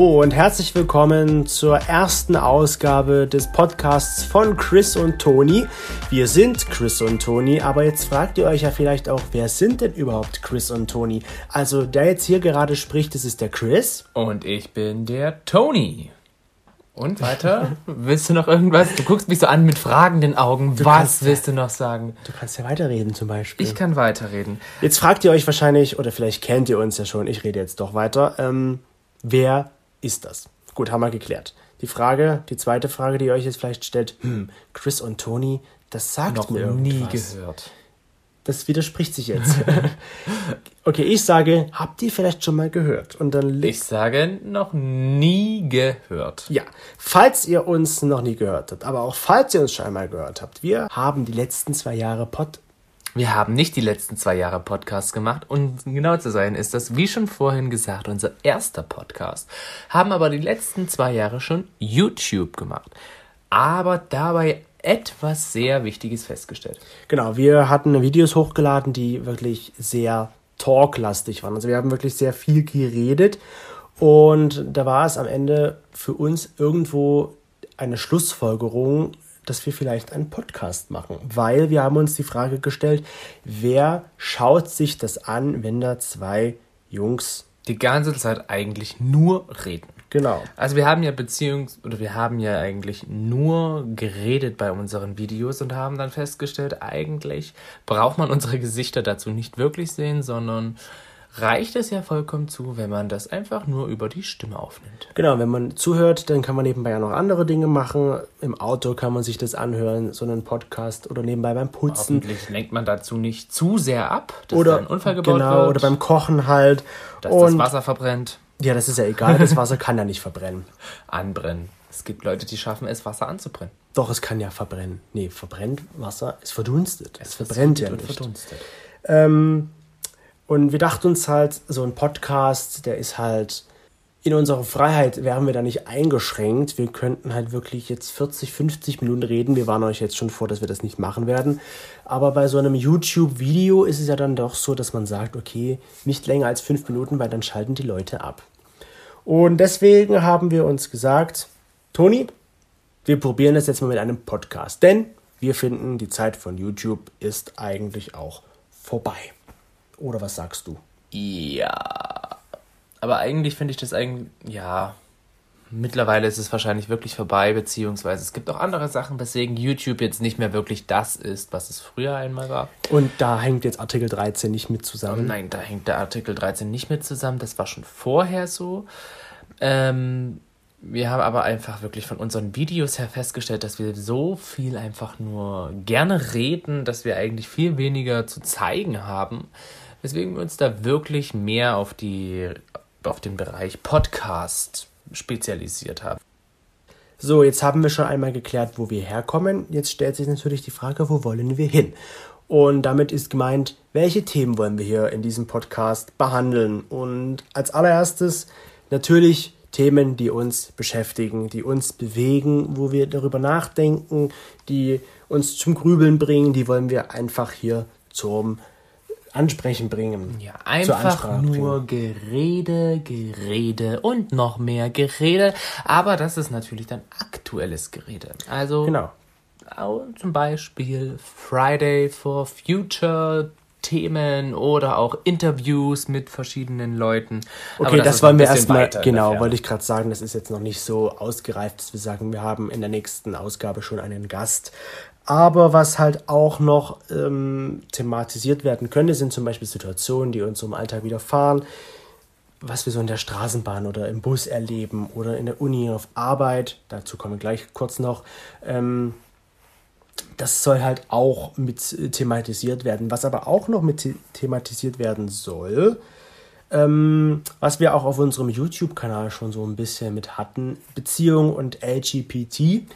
Hallo und herzlich willkommen zur ersten Ausgabe des Podcasts von Chris und Toni. Wir sind Chris und Toni, aber jetzt fragt ihr euch ja vielleicht auch, wer sind denn überhaupt Chris und Toni? Also der jetzt hier gerade spricht, das ist der Chris. Und ich bin der Toni. Und weiter? willst du noch irgendwas? Du guckst mich so an mit fragenden Augen. Du Was kannst, willst du noch sagen? Du kannst ja weiterreden zum Beispiel. Ich kann weiterreden. Jetzt fragt ihr euch wahrscheinlich, oder vielleicht kennt ihr uns ja schon, ich rede jetzt doch weiter. Ähm, wer ist das? Gut, haben wir geklärt. Die Frage, die zweite Frage, die ihr euch jetzt vielleicht stellt, hm, Chris und Tony, das sagt noch mir nie gehört. Das widerspricht sich jetzt. okay, ich sage, habt ihr vielleicht schon mal gehört? Und dann ich sage, noch nie gehört. Ja, falls ihr uns noch nie gehört habt, aber auch falls ihr uns schon einmal gehört habt, wir haben die letzten zwei Jahre Pod wir haben nicht die letzten zwei Jahre Podcasts gemacht und genau zu sein ist das, wie schon vorhin gesagt, unser erster Podcast. Haben aber die letzten zwei Jahre schon YouTube gemacht. Aber dabei etwas sehr Wichtiges festgestellt. Genau, wir hatten Videos hochgeladen, die wirklich sehr talklastig waren. Also wir haben wirklich sehr viel geredet und da war es am Ende für uns irgendwo eine Schlussfolgerung, dass wir vielleicht einen Podcast machen, weil wir haben uns die Frage gestellt, wer schaut sich das an, wenn da zwei Jungs die ganze Zeit eigentlich nur reden. Genau. Also wir haben ja Beziehungs- oder wir haben ja eigentlich nur geredet bei unseren Videos und haben dann festgestellt, eigentlich braucht man unsere Gesichter dazu nicht wirklich sehen, sondern reicht es ja vollkommen zu, wenn man das einfach nur über die Stimme aufnimmt. Genau, wenn man zuhört, dann kann man nebenbei ja noch andere Dinge machen. Im Auto kann man sich das anhören, so einen Podcast oder nebenbei beim Putzen. Hoffentlich lenkt man dazu nicht zu sehr ab, dass oder, ein Unfall gebaut genau, wird. Oder beim Kochen halt. Dass und, das Wasser verbrennt. Ja, das ist ja egal, das Wasser kann ja nicht verbrennen. Anbrennen. Es gibt Leute, die schaffen es, Wasser anzubrennen. Doch, es kann ja verbrennen. Nee, verbrennt Wasser, es verdunstet. Es, es verbrennt ja nicht. Verdunstet. Ähm, und wir dachten uns halt, so ein Podcast, der ist halt in unserer Freiheit wären wir da nicht eingeschränkt. Wir könnten halt wirklich jetzt 40, 50 Minuten reden. Wir warnen euch jetzt schon vor, dass wir das nicht machen werden. Aber bei so einem YouTube-Video ist es ja dann doch so, dass man sagt, okay, nicht länger als fünf Minuten, weil dann schalten die Leute ab. Und deswegen haben wir uns gesagt, Toni, wir probieren das jetzt mal mit einem Podcast. Denn wir finden, die Zeit von YouTube ist eigentlich auch vorbei. Oder was sagst du? Ja. Aber eigentlich finde ich das eigentlich, ja. Mittlerweile ist es wahrscheinlich wirklich vorbei, beziehungsweise es gibt auch andere Sachen, weswegen YouTube jetzt nicht mehr wirklich das ist, was es früher einmal war. Und da hängt jetzt Artikel 13 nicht mit zusammen? nein, da hängt der Artikel 13 nicht mit zusammen. Das war schon vorher so. Ähm, wir haben aber einfach wirklich von unseren Videos her festgestellt, dass wir so viel einfach nur gerne reden, dass wir eigentlich viel weniger zu zeigen haben weswegen wir uns da wirklich mehr auf, die, auf den Bereich Podcast spezialisiert haben. So, jetzt haben wir schon einmal geklärt, wo wir herkommen. Jetzt stellt sich natürlich die Frage, wo wollen wir hin? Und damit ist gemeint, welche Themen wollen wir hier in diesem Podcast behandeln? Und als allererstes natürlich Themen, die uns beschäftigen, die uns bewegen, wo wir darüber nachdenken, die uns zum Grübeln bringen, die wollen wir einfach hier zum Ansprechen bringen. Ja, einfach nur bringen. Gerede, Gerede und noch mehr Gerede. Aber das ist natürlich dann aktuelles Gerede. Also genau. zum Beispiel Friday for Future Themen oder auch Interviews mit verschiedenen Leuten. Okay, das, das wollen wir erstmal, genau, wollte ich gerade sagen, das ist jetzt noch nicht so ausgereift, dass wir sagen, wir haben in der nächsten Ausgabe schon einen Gast. Aber was halt auch noch ähm, thematisiert werden könnte, sind zum Beispiel Situationen, die uns im Alltag widerfahren, was wir so in der Straßenbahn oder im Bus erleben oder in der Uni auf Arbeit. Dazu kommen wir gleich kurz noch. Ähm, das soll halt auch mit thematisiert werden. Was aber auch noch mit thematisiert werden soll, ähm, was wir auch auf unserem YouTube-Kanal schon so ein bisschen mit hatten, Beziehung und LGBT.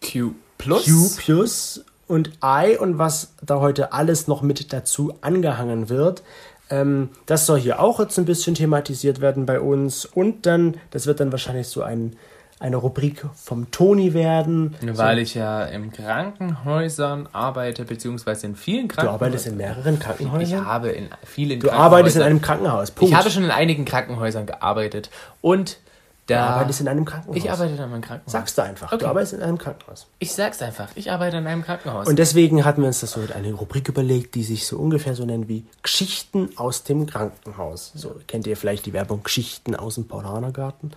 Q Plus. Q Plus und I und was da heute alles noch mit dazu angehangen wird. Ähm, das soll hier auch jetzt ein bisschen thematisiert werden bei uns. Und dann, das wird dann wahrscheinlich so ein, eine Rubrik vom Toni werden. Weil so. ich ja in Krankenhäusern arbeite, beziehungsweise in vielen Krankenhäusern. Du arbeitest in mehreren Krankenhäusern? Ich habe in vielen Du arbeitest in einem Krankenhaus. Punkt. Ich habe schon in einigen Krankenhäusern gearbeitet. Und Da, du arbeitest in einem Krankenhaus. Ich arbeite in einem Krankenhaus. Sagst du einfach. Okay. Du arbeitest in einem Krankenhaus. Ich sag's einfach. Ich arbeite in einem Krankenhaus. Und deswegen hatten wir uns das so eine Rubrik überlegt, die sich so ungefähr so nennt wie Geschichten aus dem Krankenhaus. So kennt ihr vielleicht die Werbung Geschichten aus dem Paulanergarten.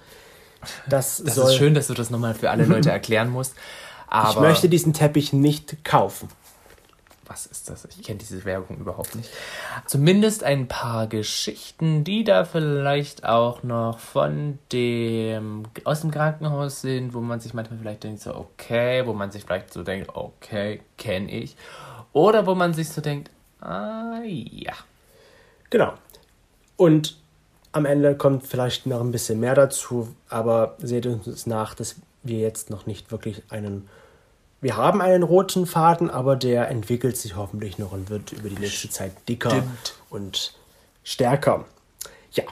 Das, das ist schön, dass du das nochmal für alle Leute erklären musst. Aber ich möchte diesen Teppich nicht kaufen was ist das? Ich kenne diese Werbung überhaupt nicht. Zumindest ein paar Geschichten, die da vielleicht auch noch von dem aus dem Krankenhaus sind, wo man sich manchmal vielleicht denkt, so okay, wo man sich vielleicht so denkt, okay, kenne ich. Oder wo man sich so denkt, ah ja. Genau. Und am Ende kommt vielleicht noch ein bisschen mehr dazu, aber seht uns nach, dass wir jetzt noch nicht wirklich einen wir haben einen roten Faden, aber der entwickelt sich hoffentlich noch und wird über die nächste Zeit dicker Stimmt. und stärker. Ja,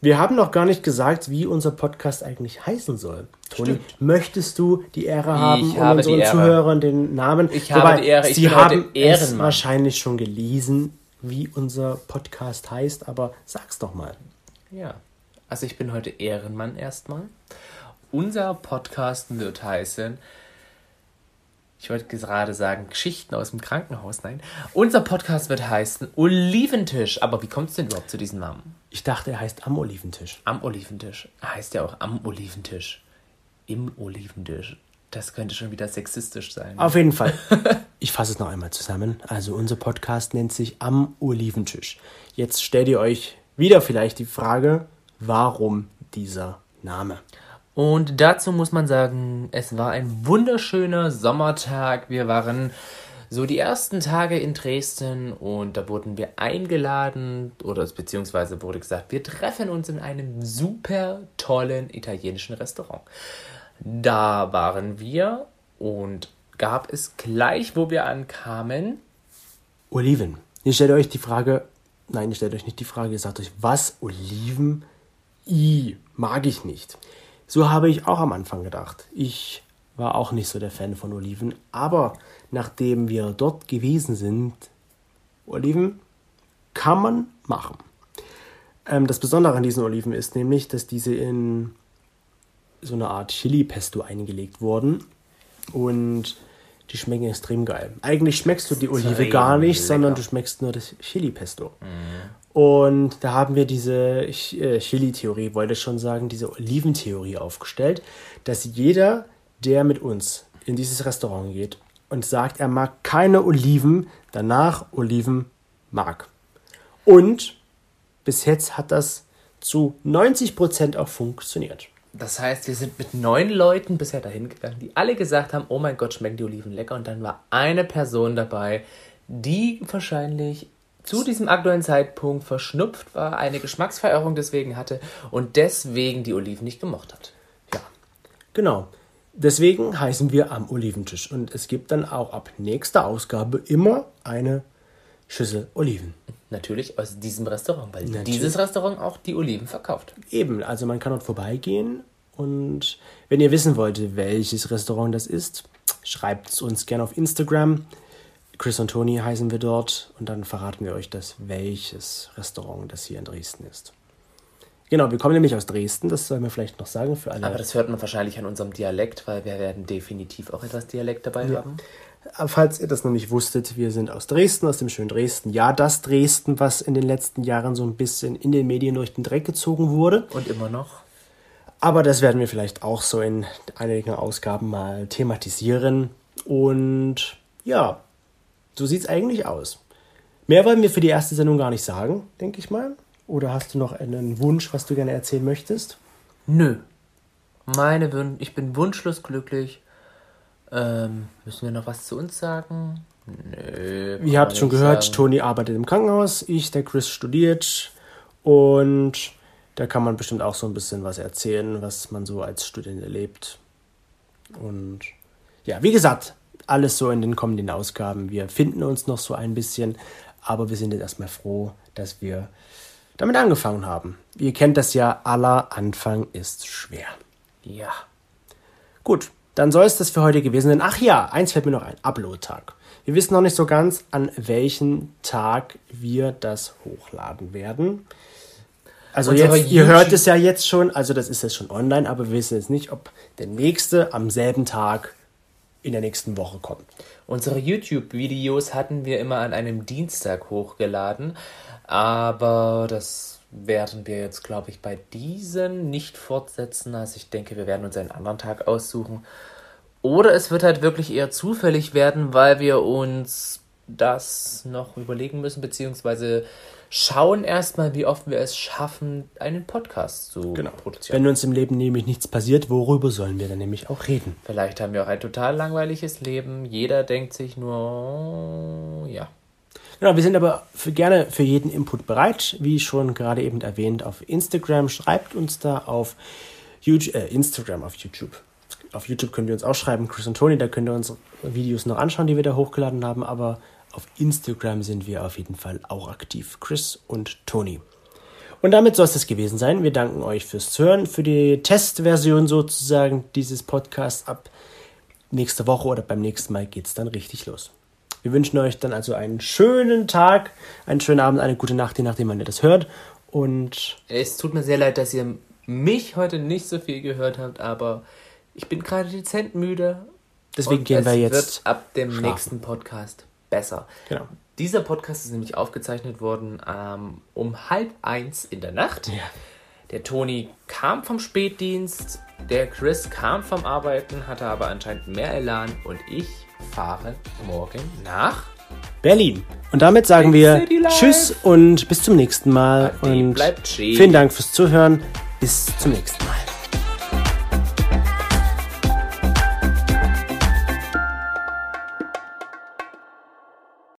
wir haben noch gar nicht gesagt, wie unser Podcast eigentlich heißen soll. Toni, Stimmt. möchtest du die Ehre haben ich und habe unseren Zuhörern den Namen? Ich Wobei, habe die Ehre. Ich Sie haben es wahrscheinlich schon gelesen, wie unser Podcast heißt, aber sag's doch mal. Ja, also ich bin heute Ehrenmann erstmal. Unser Podcast wird heißen ich wollte gerade sagen, Geschichten aus dem Krankenhaus. Nein. Unser Podcast wird heißen Oliventisch. Aber wie kommt es denn überhaupt zu diesem Namen? Ich dachte, er heißt Am Oliventisch. Am Oliventisch. Er heißt ja auch Am Oliventisch. Im Oliventisch. Das könnte schon wieder sexistisch sein. Auf jeden Fall. Ich fasse es noch einmal zusammen. Also unser Podcast nennt sich Am Oliventisch. Jetzt stellt ihr euch wieder vielleicht die Frage, warum dieser Name? Und dazu muss man sagen, es war ein wunderschöner Sommertag. Wir waren so die ersten Tage in Dresden und da wurden wir eingeladen oder beziehungsweise wurde gesagt, wir treffen uns in einem super tollen italienischen Restaurant. Da waren wir und gab es gleich, wo wir ankamen, Oliven. Ihr stellt euch die Frage, nein, ihr stellt euch nicht die Frage, ihr sagt euch, was Oliven? I, mag ich nicht. So habe ich auch am Anfang gedacht. Ich war auch nicht so der Fan von Oliven, aber nachdem wir dort gewesen sind, Oliven kann man machen. Ähm, das Besondere an diesen Oliven ist nämlich, dass diese in so eine Art Chili-Pesto eingelegt wurden und die schmecken extrem geil. Eigentlich schmeckst du die Olive gar nicht, lecker. sondern du schmeckst nur das Chili-Pesto. Mhm. Und da haben wir diese äh, Chili-Theorie, wollte schon sagen, diese Oliventheorie aufgestellt, dass jeder, der mit uns in dieses Restaurant geht und sagt, er mag keine Oliven, danach Oliven mag. Und bis jetzt hat das zu 90% auch funktioniert. Das heißt, wir sind mit neun Leuten bisher dahin gegangen, die alle gesagt haben, oh mein Gott, schmecken die Oliven lecker. Und dann war eine Person dabei, die wahrscheinlich zu diesem aktuellen Zeitpunkt verschnupft war, eine Geschmacksverirrung deswegen hatte und deswegen die Oliven nicht gemocht hat. Ja, genau. Deswegen heißen wir am Oliventisch und es gibt dann auch ab nächster Ausgabe immer eine Schüssel Oliven. Natürlich aus diesem Restaurant, weil Natürlich. dieses Restaurant auch die Oliven verkauft. Eben, also man kann dort vorbeigehen und wenn ihr wissen wollt, welches Restaurant das ist, schreibt es uns gerne auf Instagram. Chris und Tony heißen wir dort und dann verraten wir euch das, welches Restaurant das hier in Dresden ist. Genau, wir kommen nämlich aus Dresden, das sollen wir vielleicht noch sagen für alle. Aber das hört man wahrscheinlich an unserem Dialekt, weil wir werden definitiv auch etwas Dialekt dabei ja. haben. Falls ihr das noch nicht wusstet, wir sind aus Dresden, aus dem schönen Dresden. Ja, das Dresden, was in den letzten Jahren so ein bisschen in den Medien durch den Dreck gezogen wurde. Und immer noch. Aber das werden wir vielleicht auch so in einigen Ausgaben mal thematisieren. Und ja, so sieht es eigentlich aus. Mehr wollen wir für die erste Sendung gar nicht sagen, denke ich mal. Oder hast du noch einen Wunsch, was du gerne erzählen möchtest? Nö. Meine Wün ich bin wunschlos glücklich. Ähm, müssen wir noch was zu uns sagen? Nö. Ihr habt schon gehört, sagen. Toni arbeitet im Krankenhaus, ich, der Chris, studiert. Und da kann man bestimmt auch so ein bisschen was erzählen, was man so als Student erlebt. Und ja, wie gesagt, alles so in den kommenden Ausgaben. Wir finden uns noch so ein bisschen, aber wir sind jetzt erstmal froh, dass wir damit angefangen haben. Ihr kennt das ja, aller Anfang ist schwer. Ja. Gut, dann soll es das für heute gewesen sein. Ach ja, eins fällt mir noch ein, Upload-Tag. Wir wissen noch nicht so ganz, an welchem Tag wir das hochladen werden. Also jetzt, ihr hört es ja jetzt schon, also das ist jetzt schon online, aber wir wissen jetzt nicht, ob der nächste am selben Tag in der nächsten Woche kommt. Unsere YouTube-Videos hatten wir immer an einem Dienstag hochgeladen, aber das werden wir jetzt, glaube ich, bei diesen nicht fortsetzen. Also ich denke, wir werden uns einen anderen Tag aussuchen. Oder es wird halt wirklich eher zufällig werden, weil wir uns das noch überlegen müssen, beziehungsweise schauen erstmal, wie oft wir es schaffen, einen Podcast zu genau. produzieren. Wenn uns im Leben nämlich nichts passiert, worüber sollen wir dann nämlich auch reden? Vielleicht haben wir auch ein total langweiliges Leben. Jeder denkt sich nur, ja. Genau, wir sind aber für, gerne für jeden Input bereit. Wie schon gerade eben erwähnt, auf Instagram. Schreibt uns da auf YouTube, äh, Instagram, auf YouTube auf YouTube könnt ihr uns auch schreiben, Chris und Tony, da könnt ihr uns Videos noch anschauen, die wir da hochgeladen haben, aber auf Instagram sind wir auf jeden Fall auch aktiv. Chris und Tony. Und damit soll es das gewesen sein. Wir danken euch fürs Zuhören, für die Testversion sozusagen dieses Podcasts. Ab nächste Woche oder beim nächsten Mal geht es dann richtig los. Wir wünschen euch dann also einen schönen Tag, einen schönen Abend, eine gute Nacht, je nachdem, wann ihr das hört. Und es tut mir sehr leid, dass ihr mich heute nicht so viel gehört habt, aber ich bin gerade dezent müde. Deswegen gehen wir jetzt. Ab dem schlafen. nächsten Podcast besser. Genau. Dieser Podcast ist nämlich aufgezeichnet worden ähm, um halb eins in der Nacht. Ja. Der Toni kam vom Spätdienst, der Chris kam vom Arbeiten, hatte aber anscheinend mehr Elan und ich fahre morgen nach Berlin. Und damit sagen wir Tschüss und bis zum nächsten Mal. Ade, und vielen Dank fürs Zuhören. Bis zum nächsten Mal.